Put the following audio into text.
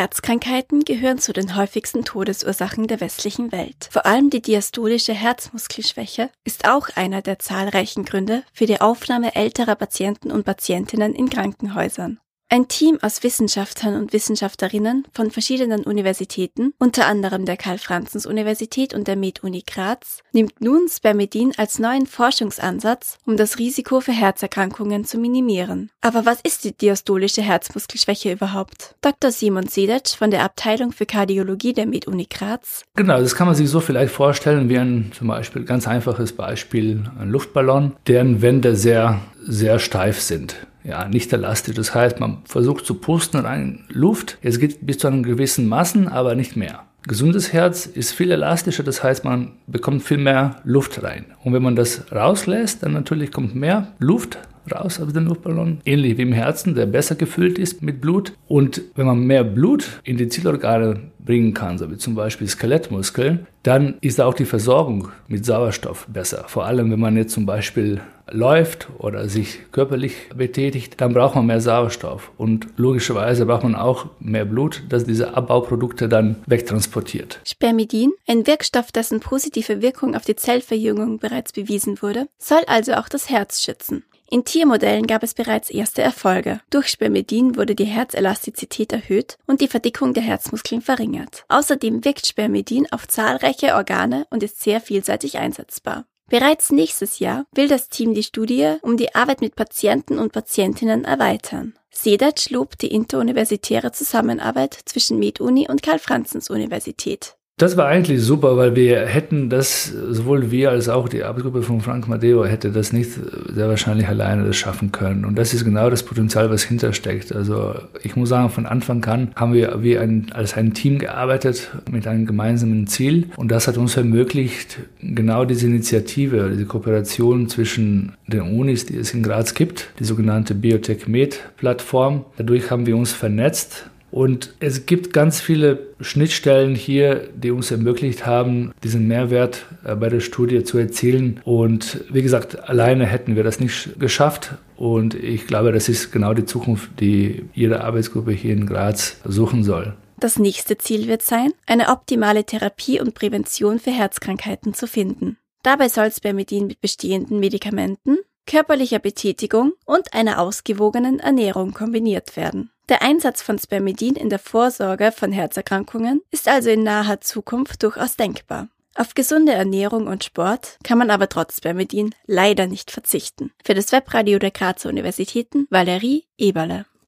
Herzkrankheiten gehören zu den häufigsten Todesursachen der westlichen Welt. Vor allem die diastolische Herzmuskelschwäche ist auch einer der zahlreichen Gründe für die Aufnahme älterer Patienten und Patientinnen in Krankenhäusern. Ein Team aus Wissenschaftlern und Wissenschaftlerinnen von verschiedenen Universitäten, unter anderem der Karl-Franzens-Universität und der Med-Uni Graz, nimmt nun Spermidin als neuen Forschungsansatz, um das Risiko für Herzerkrankungen zu minimieren. Aber was ist die diastolische Herzmuskelschwäche überhaupt? Dr. Simon Sedec von der Abteilung für Kardiologie der Med-Uni Graz. Genau, das kann man sich so vielleicht vorstellen wie ein zum Beispiel ganz einfaches Beispiel, ein Luftballon, deren Wände sehr, sehr steif sind ja, nicht elastisch. Das heißt, man versucht zu pusten rein Luft. Es geht bis zu einem gewissen Massen, aber nicht mehr. Gesundes Herz ist viel elastischer, das heißt, man bekommt viel mehr Luft rein. Und wenn man das rauslässt, dann natürlich kommt mehr Luft raus aus dem Luftballon, ähnlich wie im Herzen, der besser gefüllt ist mit Blut. Und wenn man mehr Blut in die Zielorgane bringen kann, so wie zum Beispiel Skelettmuskeln, dann ist auch die Versorgung mit Sauerstoff besser. Vor allem, wenn man jetzt zum Beispiel läuft oder sich körperlich betätigt, dann braucht man mehr Sauerstoff. Und logischerweise braucht man auch mehr Blut, das diese Abbauprodukte dann wegtransportiert. Spermidin, ein Wirkstoff, dessen positive Wirkung auf die Zellverjüngung bereits bewiesen wurde, soll also auch das Herz schützen. In Tiermodellen gab es bereits erste Erfolge. Durch Spermidin wurde die Herzelastizität erhöht und die Verdickung der Herzmuskeln verringert. Außerdem wirkt Spermidin auf zahlreiche Organe und ist sehr vielseitig einsetzbar. Bereits nächstes Jahr will das Team die Studie um die Arbeit mit Patienten und Patientinnen erweitern. Sedac lobt die interuniversitäre Zusammenarbeit zwischen MedUni und Karl-Franzens-Universität. Das war eigentlich super, weil wir hätten das, sowohl wir als auch die Arbeitsgruppe von Frank Madeo hätte das nicht sehr wahrscheinlich alleine das schaffen können. Und das ist genau das Potenzial, was hintersteckt. Also ich muss sagen, von Anfang an haben wir wie ein, als ein Team gearbeitet mit einem gemeinsamen Ziel. Und das hat uns ermöglicht, genau diese Initiative, diese Kooperation zwischen den Unis, die es in Graz gibt, die sogenannte Biotech Med Plattform. Dadurch haben wir uns vernetzt und es gibt ganz viele Schnittstellen hier, die uns ermöglicht haben, diesen Mehrwert äh, bei der Studie zu erzielen. Und wie gesagt, alleine hätten wir das nicht geschafft. Und ich glaube, das ist genau die Zukunft, die jede Arbeitsgruppe hier in Graz suchen soll. Das nächste Ziel wird sein, eine optimale Therapie und Prävention für Herzkrankheiten zu finden. Dabei soll Spermidin mit bestehenden Medikamenten, körperlicher Betätigung und einer ausgewogenen Ernährung kombiniert werden. Der Einsatz von Spermidin in der Vorsorge von Herzerkrankungen ist also in naher Zukunft durchaus denkbar. Auf gesunde Ernährung und Sport kann man aber trotz Spermidin leider nicht verzichten. Für das Webradio der Grazer Universitäten Valerie Eberle.